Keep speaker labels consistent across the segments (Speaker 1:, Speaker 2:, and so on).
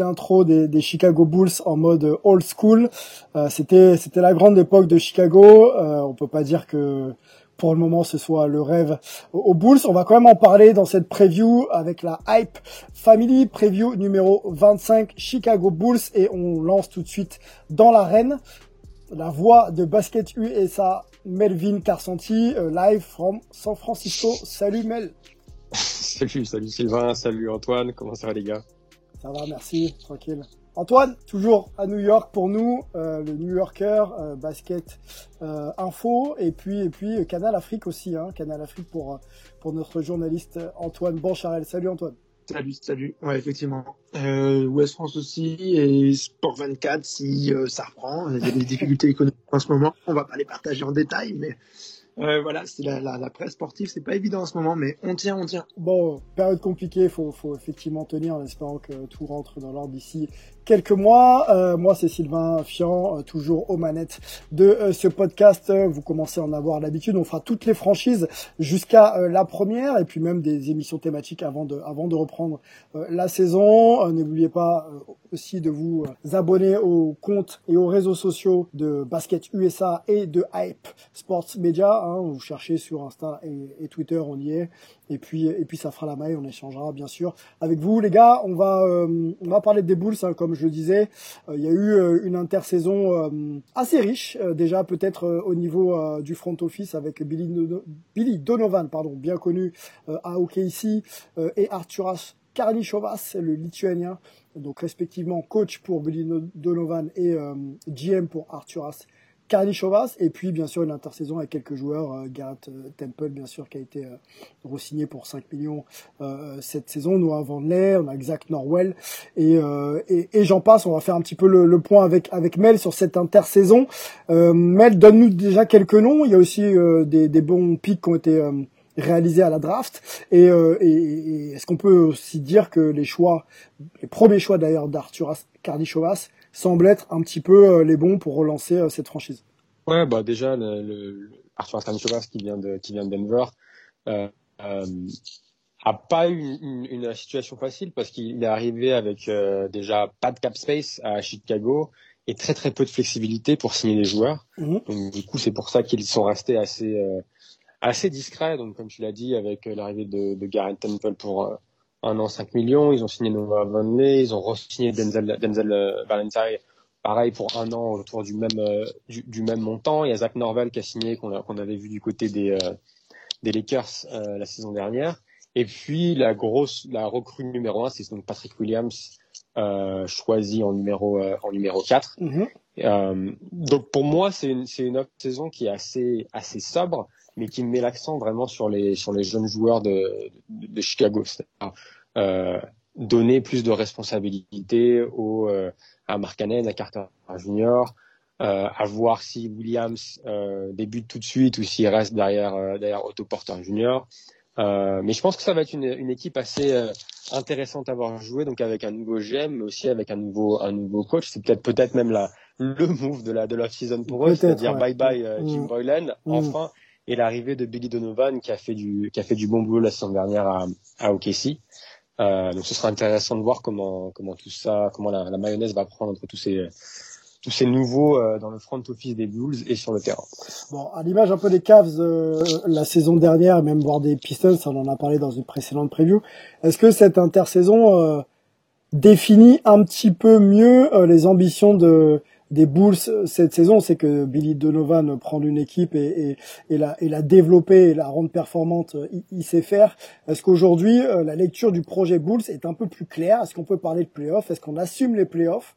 Speaker 1: d'intro des, Chicago Bulls en mode old school. Euh, c'était c'était la grande époque de Chicago. Euh, on peut pas dire que pour le moment ce soit le rêve aux Bulls. On va quand même en parler dans cette preview avec la Hype Family preview numéro 25 Chicago Bulls et on lance tout de suite dans l'arène la voix de Basket USA Melvin Carsanti euh, live from San Francisco. Salut Mel.
Speaker 2: salut, salut Sylvain, salut Antoine, comment ça va les gars?
Speaker 1: Ça va, merci, tranquille. Antoine, toujours à New York pour nous, euh, le New Yorker, euh, basket info, et puis et puis Canal Afrique aussi, hein, Canal Afrique pour pour notre journaliste Antoine Bancharel. Salut Antoine.
Speaker 3: Salut, salut. Ouais, effectivement. Euh, Ouest France aussi et Sport 24 si ça reprend. Il y a des difficultés économiques en ce moment. On va pas les partager en détail, mais euh, voilà, c'est la, la, la, presse sportive, c'est pas évident en ce moment, mais on tient, on tient.
Speaker 1: Bon, période compliquée, faut, faut effectivement tenir en espérant que tout rentre dans l'ordre d'ici quelques mois. Euh, moi, c'est Sylvain Fian, euh, toujours aux manettes de euh, ce podcast. Vous commencez à en avoir l'habitude. On fera toutes les franchises jusqu'à la première, et puis même des émissions thématiques avant de, avant de reprendre la saison. N'oubliez pas aussi de vous abonner aux comptes et aux réseaux sociaux de Basket USA et de Hype Sports Media. Hein. Vous cherchez sur Insta et Twitter, on y est et puis et puis ça fera la maille. On échangera bien sûr avec vous, les gars. On va euh, on va parler des Bulls, hein, comme je le disais. Euh, il y a eu euh, une intersaison assez riche déjà, peut-être au niveau du front office avec Billy, Billy Donovan, pardon, bien connu à OKC, et Arturas Karnichovas, le lituanien, donc respectivement coach pour Billy Donovan et GM pour Arturas Chavas et puis bien sûr une intersaison avec quelques joueurs, euh, Garrett euh, Temple bien sûr qui a été euh, re-signé pour 5 millions cette saison, Noah Van on a Zach Norwell et, j'en passe, on va faire un petit peu le, point avec, avec Mel sur cette intersaison. Mel, donne-nous déjà quelques noms, il y a aussi des, bons pics qui ont été réalisés à la draft. Et est-ce qu'on peut aussi dire que les choix, les premiers choix d'ailleurs d'Arturas Cardichovas semblent être un petit peu euh, les bons pour relancer euh, cette franchise.
Speaker 2: Ouais, bah déjà le, le Arthur Stanislavas qui vient de qui vient de Denver euh, euh, a pas eu une, une, situation facile parce qu'il est arrivé avec euh, déjà pas de cap space à Chicago et très très peu de flexibilité pour signer des joueurs. Mhm. Donc du coup c'est pour ça qu'ils sont restés assez assez discrets. Donc comme tu l'as dit avec l'arrivée de, de Garrett Temple pour un an 5 millions. Ils ont signé Noah Vonley, ils ont re-signé Denzel, Denzel euh, Valentine, pareil pour un an autour du même euh, du, même montant. Il y a Zach Norvel qui a signé qu'on avait vu du côté des euh, des Lakers la saison dernière. Et puis la grosse la recrue numéro un, c'est donc Patrick Williams choisi en numéro en numéro 4. Mm-hmm. donc pour moi c'est une c'est une autre saison qui est assez assez sobre mais qui met l'accent vraiment sur les sur les jeunes joueurs de, de, Chicago. Euh, donner plus de responsabilités au, euh, à Mark à Carter Jr., euh, à voir si Williams euh, débute tout de suite ou s'il reste derrière, euh, derrière Otto Porter Jr. Euh, mais je pense que ça va être une, une équipe assez intéressante à voir jouer, donc avec un nouveau GM, mais aussi avec un nouveau, un nouveau coach. C'est peut-être peut-être même la, le move de la de la season pour eux, c'est-à-dire bye bye Jim mm. Boylan. Mm. Enfin, et l'arrivée de Billy Donovan qui a fait du qui a fait du bon boulot la saison dernière à, à OKC. Euh, donc ce sera intéressant de voir comment comment tout ça, comment la, la mayonnaise va prendre entre tous ces tous ces nouveaux euh, dans le front office des Bulls et sur le terrain.
Speaker 1: Bon, à l'image un peu des Cavs euh, la saison dernière, même voir des Pistons, on en a parlé dans une précédente preview. Est-ce que cette intersaison euh, définit un petit peu mieux les ambitions de des Bulls cette saison, c'est que Billy Donovan prend une équipe et, et, et, la, et la développer et la rendre performante, il, sait faire. Est-ce qu'aujourd'hui, euh, la lecture du projet Bulls est un peu plus claire? Est-ce qu'on peut parler de playoffs Est-ce qu'on assume les playoffs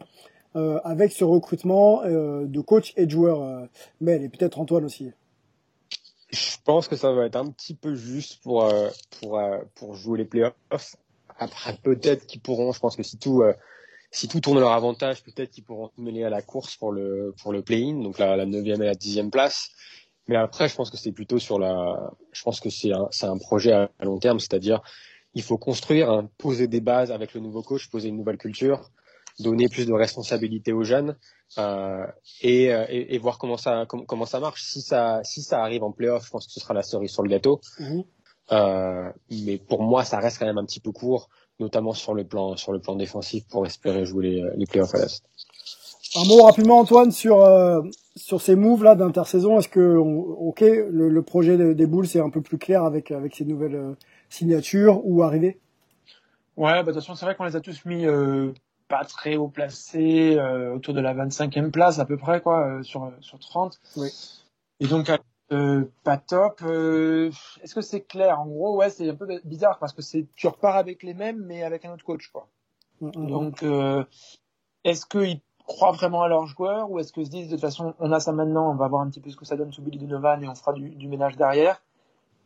Speaker 1: euh, avec ce recrutement euh, de coach et de joueurs euh, Mel et peut-être Antoine aussi?
Speaker 2: Je pense que ça va être un petit peu juste pour, pour, pour jouer les playoffs. Après, peut-être qu'ils pourront, je pense que si tout si tout tourne à leur avantage, peut-être qu'ils pourront se mêler à la course pour le pour le play-in, donc la, la 9 et la 10 place. Mais après, je pense que c'est plutôt sur la, je pense que c'est un, c'est un projet à, long terme, c'est-à-dire il faut construire, hein, poser des bases avec le nouveau coach, poser une nouvelle culture, donner plus de responsabilités aux jeunes euh, et, et, et, voir comment ça comment, ça marche. Si ça si ça arrive en playoff, je pense que ce sera la cerise sur le gâteau. Mmh. Euh, mais pour moi, ça reste quand même un petit peu court notamment sur le plan sur le plan défensif pour espérer jouer les, les playoffs à l'Est.
Speaker 1: Un mot rapidement Antoine sur euh, sur ces moves là d'intersaison. Est-ce que ok le, le projet des Bulls c'est un peu plus clair avec avec ces nouvelles euh, signatures ou arrivées?
Speaker 3: Ouais, bah, de toute façon c'est vrai qu'on les a tous mis euh, pas très haut placés, euh, autour de la 25e place à peu près quoi sur sur 30.
Speaker 1: Oui.
Speaker 3: Et donc pas top. Est-ce que c'est clair? En gros, ouais, c'est un peu bizarre parce que c'est tu repars avec les mêmes mais avec un autre coach quoi. Mm -hmm. Donc est-ce qu'ils croient vraiment à leurs joueurs ou est-ce que se disent de toute façon on a ça maintenant, on va voir un petit peu ce que ça donne sous Billy Donovan et on fera du, du ménage derrière?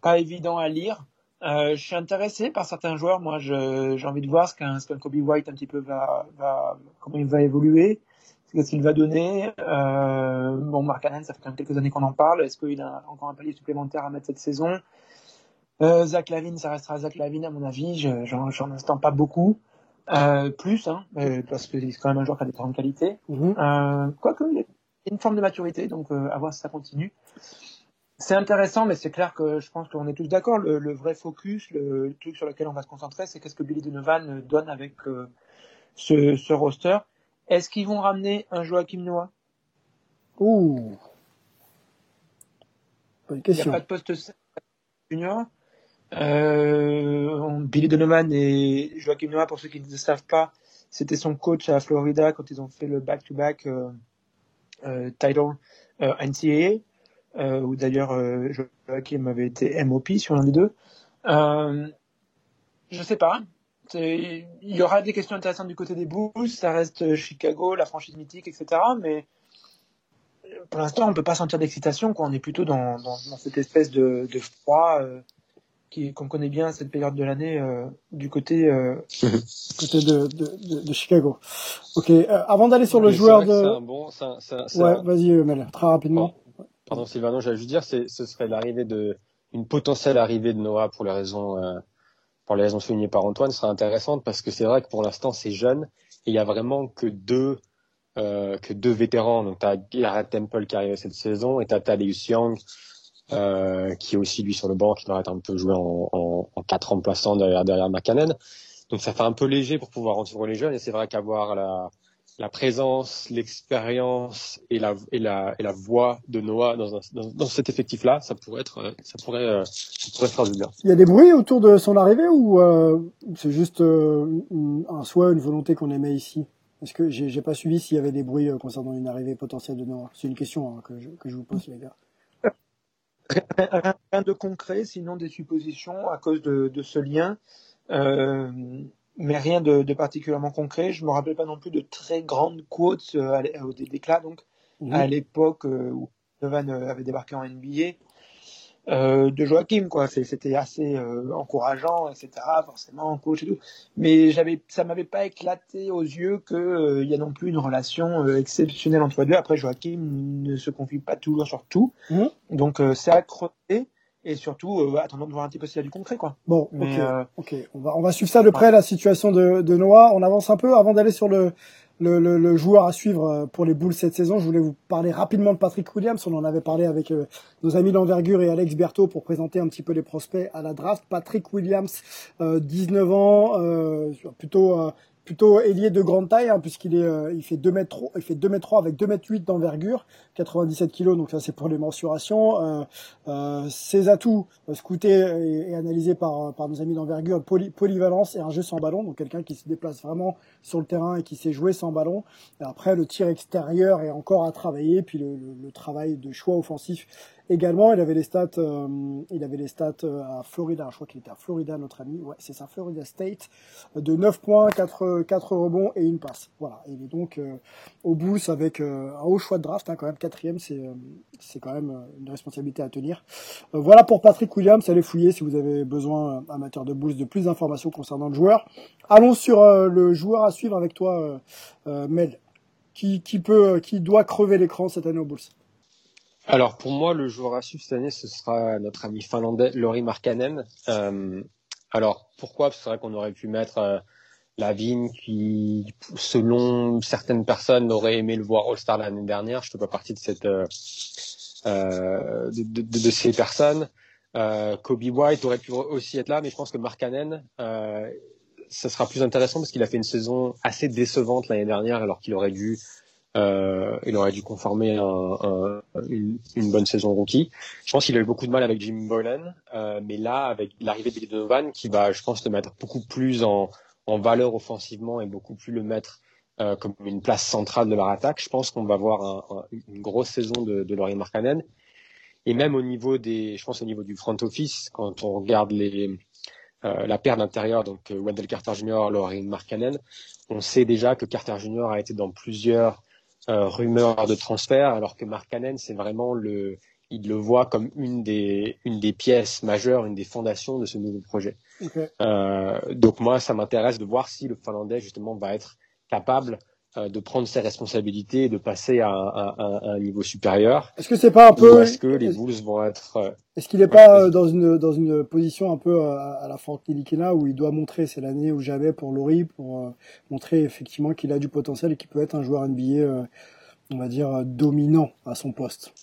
Speaker 3: Pas évident à lire. Euh, je suis intéressé par certains joueurs. Moi, j'ai envie de voir ce qu'un qu Kobe White un petit peu va, va comment il va évoluer, ce qu'il va donner. Euh, bon, Mark Allen, ça fait quand même quelques années qu'on en parle. Est-ce qu'il a encore un palier supplémentaire à mettre cette saison? Euh, Zach Lavine, ça restera Zach Lavine à mon avis. J'en attends pas beaucoup. Euh, plus, hein, parce que c'est quand même un joueur qui a des grandes qualités.
Speaker 1: Mhm.
Speaker 3: Euh, quoique, il y a une forme de maturité, donc à voir si ça continue. C'est intéressant, mais c'est clair que je pense qu'on est tous d'accord. Le, le, vrai focus, le, truc sur lequel on va se concentrer, c'est qu'est-ce que Billy Donovan donne avec ce, ce roster. Est-ce qu'ils vont ramener un Joachim Noah
Speaker 1: Ouh Bonne
Speaker 3: Il n'y a
Speaker 1: question.
Speaker 3: pas de poste junior? Euh, Billy Donovan et Joachim Noah, pour ceux qui ne le savent pas, c'était son coach à Florida quand ils ont fait le back-to-back euh, euh, title euh, NCAA, euh, où d'ailleurs Joachim avait été MOP sur l'un des deux. Euh, je sais pas. Il y aura des questions intéressantes du côté des Bulls, ça reste Chicago, la franchise mythique, etc. Mais pour l'instant, on peut pas sentir d'excitation. On est plutôt dans, dans, dans, cette espèce de, de froid euh, qu'on connaît bien à cette période de l'année euh, du côté euh...
Speaker 1: côté de, de, de, Chicago. Ok, euh, avant d'aller sur le joueur de.
Speaker 2: Un bon,
Speaker 1: ouais, vas-y Mel, très rapidement.
Speaker 2: Pardon, Pardon Sylvano, j'allais juste dire, ce serait l'arrivée de une potentielle arrivée de Noah pour les raisons euh, pour les raisons soulignées par Antoine serait intéressante parce que c'est vrai que pour l'instant c'est jeune et il y a vraiment que deux euh, que deux vétérans. Donc t'as Garrett Temple qui arrive cette saison et t'as Thaddeus Young euh, qui est aussi lui sur le banc, qui va être un peu joué en quatre remplaçants derrière, derrière McCannon. Donc ça fait un peu léger pour pouvoir entourer les jeunes et c'est vrai qu'avoir la, la présence, l'expérience et la, et, la, et la voix de Noah dans, un, dans, dans cet effectif-là, ça pourrait être, ça pourrait, euh, ça pourrait faire du bien.
Speaker 1: Il y a des bruits autour de son arrivée ou euh, c'est juste euh, un souhait, une volonté qu'on aimait ici? Est-ce que j'ai, j'ai pas suivi s'il y avait des bruits euh, concernant une arrivée potentielle de Noah C'est une question hein, que, je, que je vous pose les gars.
Speaker 3: Rien de concret, sinon des suppositions à cause de, de ce lien, euh, mais rien de, de, particulièrement concret. Je me rappelle pas non plus de très grandes quotes euh, au déclat, donc mmh. à l'époque euh, où Donovan avait débarqué en NBA. Euh, de Joachim quoi c'était assez euh, encourageant etc forcément coach et tout mais j'avais ça m'avait pas éclaté aux yeux que euh, il y a non plus une relation euh, exceptionnelle entre les deux après Joachim ne se confie pas toujours sur tout
Speaker 1: mmh.
Speaker 3: donc c'est à creuser et surtout euh, attendons de voir un petit peu s'il y a du concret quoi
Speaker 1: bon mais, ok, ok on va on va suivre ça de près ouais. la situation de, de Noah on avance un peu avant d'aller sur le le, le, le, joueur à suivre pour les Bulls cette saison. Je voulais vous parler rapidement de Patrick Williams. On en avait parlé avec euh, nos amis d'envergure et Alex Berthaud pour présenter un petit peu les prospects à la draft. Patrick Williams, euh, 19 ans, euh, plutôt plutôt ailier de grande taille hein, puisqu'il est euh, il fait 2 mètres 3, il fait 2 mètres 3 avec 2 mètres 8 d'envergure 97 kilos donc ça c'est pour les mensurations. Euh, euh, ses atouts scoutés et, et, analysés par par nos amis d'envergure poly, polyvalence et un jeu sans ballon donc quelqu'un qui se déplace vraiment sur le terrain et qui sait jouer sans ballon. Et après le tir extérieur est encore à travailler puis le travail de choix offensif également. Il avait les stats, euh, il avait les stats à Florida. Je crois qu'il était à Florida, notre ami. Ouais, c'est ça, Florida State, de 9 points, 4, 4 rebonds et une passe. Voilà. Il est donc euh, au boost avec euh, un haut choix de draft, hein, quand même quatrième. C'est c'est quand même une responsabilité à tenir. voilà pour Patrick Williams. Allez fouiller si vous avez besoin, amateur de boost, de plus d'informations concernant le joueur. Allons sur le joueur à suivre avec toi, Mel. Qui, qui peut, qui doit crever l'écran cette année au Bulls?
Speaker 2: Alors pour moi, le joueur à suivre cette année, ce sera notre ami finlandais Lori Markkanen. Euh, alors pourquoi? Parce que c'est vrai qu'on aurait pu mettre euh, Lavigne, qui, selon certaines personnes, aurait aimé le voir All-Star l'année dernière. Je ne fais pas partie de cette euh, euh de, ces personnes. Kobe White aurait pu aussi être là, mais je pense que Markkanen, ça sera plus intéressant parce qu'il a fait une saison assez décevante l'année dernière alors qu'il aurait dû euh, il aurait dû conformer un, une, bonne saison rookie. Je pense qu'il a eu beaucoup de mal avec Jim Boylan, euh, mais là, avec l'arrivée de Donovan, qui va, je pense, le mettre beaucoup plus en, valeur offensivement et beaucoup plus le mettre euh, comme une place centrale de leur attaque, je pense qu'on va voir un, une grosse saison de, de Laurie Markkanen. Et même au niveau des, je pense au niveau du front office, quand on regarde la paire d'intérieur, donc Wendell Carter Jr., Laurie Markkanen, on sait déjà que Carter Jr. a été dans plusieurs rumeur de transfert, alors que Mark Cannon, c'est vraiment le, il le voit comme une des, une des pièces majeures, une des fondations de ce nouveau projet. Euh, donc moi, ça m'intéresse de voir si le Finlandais justement va être capable euh, de prendre ses responsabilités et de passer à, un niveau supérieur.
Speaker 1: Est-ce que c'est pas un peu
Speaker 2: Est-ce que les Bulls vont être euh,
Speaker 1: Est-ce qu'il n'est pas euh, dans une dans une position un peu à, la Franck Nilikina où il doit montrer c'est l'année où j'avais pour Laurie pour montrer effectivement qu'il a du potentiel et qu'il peut être un joueur NBA on va dire dominant à son poste?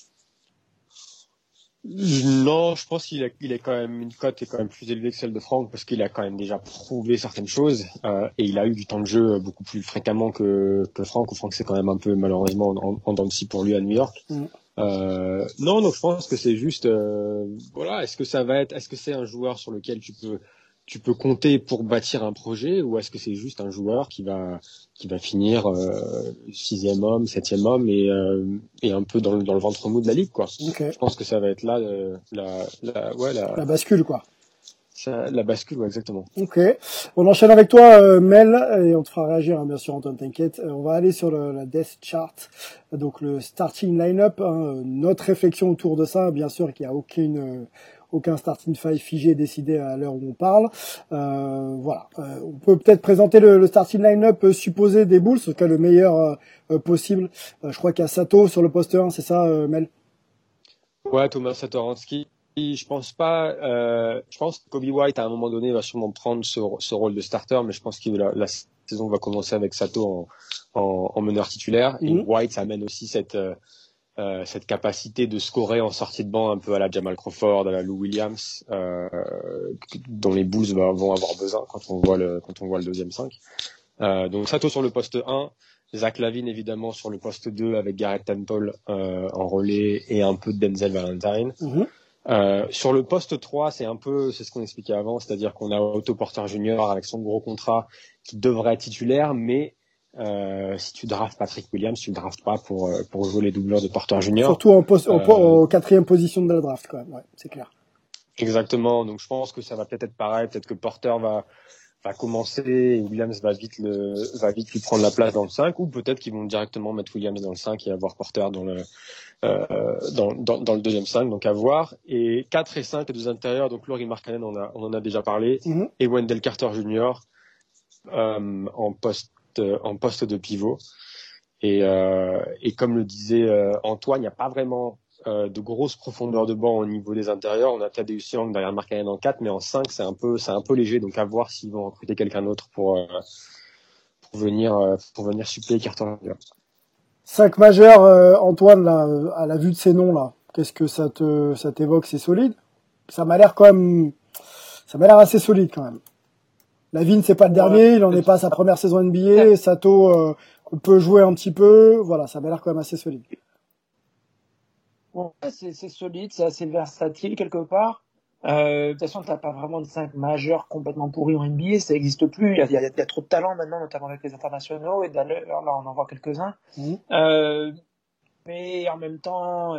Speaker 2: Non, je pense qu'il a, il est quand même une cote est quand même plus élevée que celle de Franck parce qu'il a quand même déjà prouvé certaines choses euh, et il a eu du temps de jeu beaucoup plus fréquemment que, que Franck. Franck c'est quand même un peu malheureusement en, en dents pour lui à New York. Mm. Euh, non, donc je pense que c'est juste euh, voilà. Est-ce que ça va être, est-ce que c'est un joueur sur lequel tu peux tu peux compter pour bâtir un projet ou est-ce que c'est juste un joueur qui va qui va finir euh, sixième homme, septième homme et, euh, et un peu dans le, dans le ventre mou de la ligue quoi. Je pense que ça va être là euh, la, la ouais la,
Speaker 1: la bascule quoi.
Speaker 2: Ça, la bascule, ouais, exactement.
Speaker 1: Ok. On enchaîne avec toi, euh, Mel, et on te fera réagir, hein, bien sûr, Antoine, t'inquiète. on va aller sur le, la Death Chart, donc le starting line-up. Hein, notre réflexion autour de ça, bien sûr, qu'il n'y a aucune aucun starting five figé décidé à l'heure où on parle. Euh, voilà, euh, on peut peut-être présenter le, starting line-up euh, supposé des Bulls, ce cas le meilleur possible. je crois qu'il y a Sato sur le poste 1, c'est ça, Mel?
Speaker 2: Ouais, Thomas Satoransky. Je pense pas. je pense que Kobe White à un moment donné va sûrement prendre ce, rôle de starter, mais je pense que la, saison va commencer avec Sato en, meneur titulaire. Et mhm. White ça amène aussi cette euh, cette capacité de scorer en sortie de banc un peu à la Jamal Crawford, à la Lou Williams, euh, dont les Bulls vont avoir besoin quand on voit le quand on voit le deuxième 5. Euh, donc Sato sur le poste 1, Zach Lavine évidemment sur le poste 2 avec Garrett Temple euh, en relais et un peu de Denzel Valentine. Mhm. Euh, sur le poste 3, c'est un peu, c'est ce qu'on expliquait avant, c'est-à-dire qu'on a Otto Porter Junior avec son gros contrat qui devrait être titulaire, mais euh, si tu draftes Patrick Williams, tu ne draftes pas pour, euh, pour jouer les doubleurs de Porter Junior.
Speaker 1: Surtout en, poste, en, euh, quatrième position de la draft, quand même, ouais, c'est clair.
Speaker 2: Exactement. Donc je pense que ça va peut-être être pareil. Peut-être que Porter va va commencer et Williams va vite le va vite lui prendre la place dans le 5 ou peut-être qu'ils vont directement mettre Williams dans le 5 et avoir Porter dans le euh, dans, dans, dans, le deuxième 5 donc à voir et 4 et 5 les deux intérieurs donc Laurie Markkanen on a on en a déjà parlé mm-hmm. et Wendell Carter Jr. Euh, en poste euh, en poste de pivot. Et, euh, comme le disait euh, Antoine, il n'y a pas vraiment de grosses profondeurs de banc au niveau des intérieurs. On a Tadeusz Young derrière Markkanen en 4, mais en 5, c'est un peu, c'est un peu léger. Donc à voir s'ils vont recruter quelqu'un d'autre pour, pour venir, pour venir suppléer Carter.
Speaker 1: 5 majeurs, Antoine, à la vue de ces noms là, qu'est-ce que ça te, ça t'évoque? C'est solide? Ça m'a l'air quand même, ça m'a l'air assez solide quand même. Lavine, c'est pas le dernier, il en est pas à sa première saison NBA. Sato, euh, peut jouer un petit peu. Voilà, ça m'a l'air quand même assez solide.
Speaker 3: c'est solide, c'est assez versatile quelque part. Euh, de toute façon, t'as pas vraiment de 5 majeurs complètement pourris en NBA, ça n'existe plus. Il y, a, trop de talent maintenant, notamment avec les internationaux, et d'ailleurs, là, on en voit quelques-uns. Mmh. Euh, mais en même temps,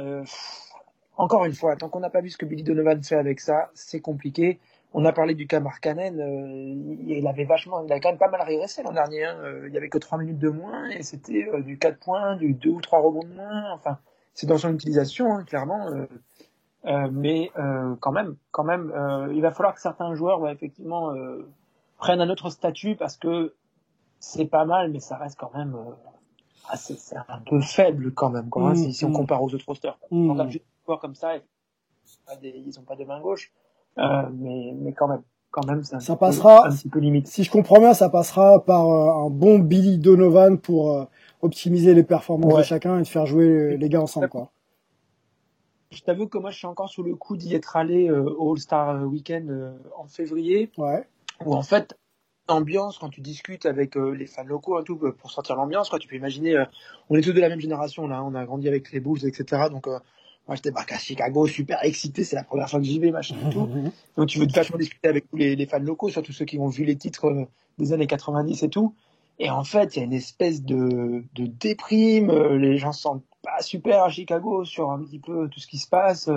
Speaker 3: encore une fois, tant qu'on n'a pas vu ce que Billy Donovan fait avec ça, c'est compliqué. On a parlé du cas Markkanen, euh, il avait vachement, il a quand même pas mal régressé l'an dernier. Hein. Euh, il y avait que 3 minutes de moins et c'était euh, du 4 points, du 2 ou 3 rebonds de moins. Enfin, c'est dans son utilisation, hein, clairement. mais quand même, quand même, il va falloir que certains joueurs, effectivement, prennent un autre statut parce que c'est pas mal, mais ça reste quand même assez, c'est un peu faible quand même, quoi, hein, si, on mmh, mmh. compare aux autres rosters. Mmh. Quand joueur comme ça, ils n'ont pas de main gauche. Euh, mais, mais quand même, quand même, ça,
Speaker 1: ça passera. Un petit peu limite. Si je comprends bien, ça passera par euh, un bon Billy Donovan pour euh, optimiser les performances de chacun et de faire jouer les gars ensemble, quoi.
Speaker 3: Je t'avoue que moi, je suis encore sous le coup d'y être allé au All-Star Weekend en février.
Speaker 1: Ouais.
Speaker 3: Où en fait, ambiance quand tu discutes avec euh, les fans locaux et tout pour sortir l'ambiance. Quoi. Tu peux imaginer, euh, on est tous de la même génération là, on a grandi avec les Bulls, etc. Donc moi j'étais à Chicago, super excité, c'est la première fois que j'y vais, machin et tout. Donc tu veux vachement discuter avec tous les, les, fans locaux, surtout ceux qui ont vu les titres des années 90 et tout. Et en fait, il y a une espèce de, de déprime, les gens se sentent pas super à Chicago sur un petit peu tout ce qui se passe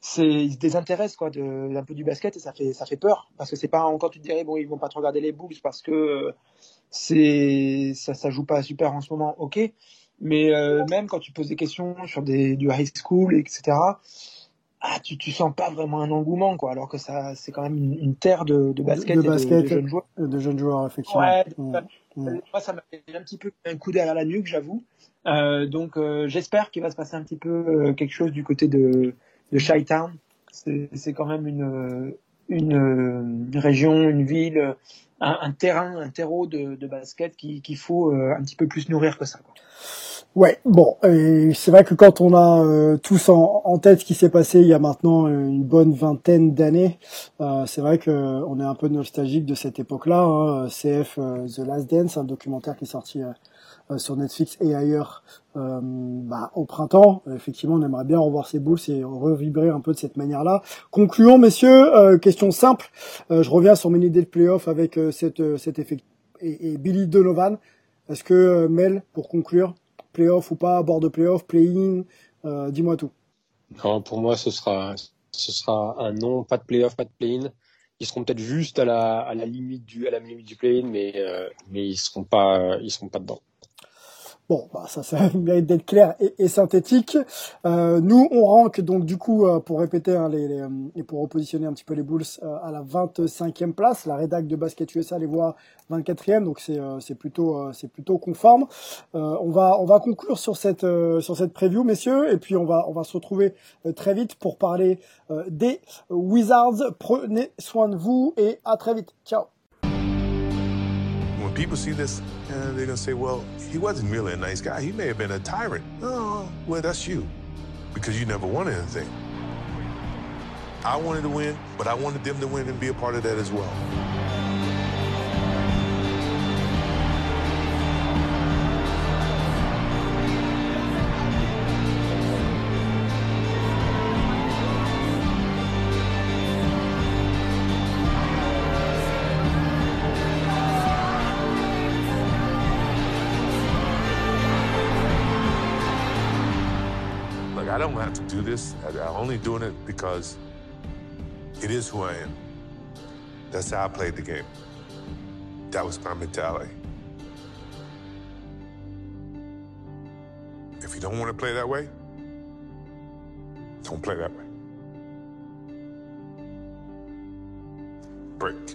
Speaker 3: c'est ils se désintéressent quoi de un peu du basket et ça fait ça fait peur parce que c'est pas encore tu te dirais bon ils vont pas trop regarder les Bulls parce que c'est ça ça joue pas super en ce moment ok mais euh, même quand tu poses des questions sur des du high school etc ah tu tu sens pas vraiment un engouement quoi alors que ça c'est quand même une, terre de, de basket,
Speaker 1: de, basket de, jeunes joueurs de jeunes joueurs effectivement
Speaker 3: ouais, mmh. Mmh. moi ça m'a fait un petit peu un coup derrière la nuque j'avoue euh, donc euh, j'espère qu'il va se passer un petit peu euh, quelque chose du côté de de Chi-Town. C'est quand même une, une, une, région, une ville, un, un terrain, un terreau de, de basket qu'il qui faut euh, un petit peu plus nourrir que ça. Quoi.
Speaker 1: Ouais, bon, c'est vrai que quand on a euh, tous en, en, tête ce qui s'est passé il y a maintenant une bonne vingtaine d'années, euh, c'est vrai que on est un peu nostalgique de cette époque-là. Hein, CF The Last Dance, un documentaire qui est sorti euh, sur Netflix et ailleurs euh, bah, au printemps. Effectivement, on aimerait bien revoir ces boules et revibrer un peu de cette manière-là. Concluons, messieurs. Euh, question simple. je reviens sur mes idées de playoff avec cette, cet effet et, Billy Donovan. Est-ce que Mel, pour conclure, playoff ou pas, bord de playoff, play-in, dis-moi tout.
Speaker 2: Non, pour moi, ce sera, ce sera un non, pas de playoff, pas de play-in ils seront peut-être juste à la, à la limite du à la limite du play-in mais mais ils seront pas ils seront pas dedans.
Speaker 1: Bon, bah ça, ça mérite d'être clair et, et synthétique. Euh, nous, on rank donc du coup, euh, pour répéter hein, les, les, et pour repositionner un petit peu les Bulls euh, à la 25e place. La rédac de Basket USA les voit 24e, donc c'est c'est plutôt c'est plutôt conforme. on va on va conclure sur cette sur cette preview, messieurs, et puis on va on va se retrouver très vite pour parler des Wizards. Prenez soin de vous et à très vite. Ciao. Uh, they're gonna say, well, he wasn't really a nice guy. He may have been a tyrant. Oh, well, that's you, because you never won anything. I wanted to win, but I wanted them to win and be a part of that as well. I don't have to do this. I'm only doing it because it is who I am. That's how I played the game. That was my mentality. If you don't want to play that way, don't play that way. Break.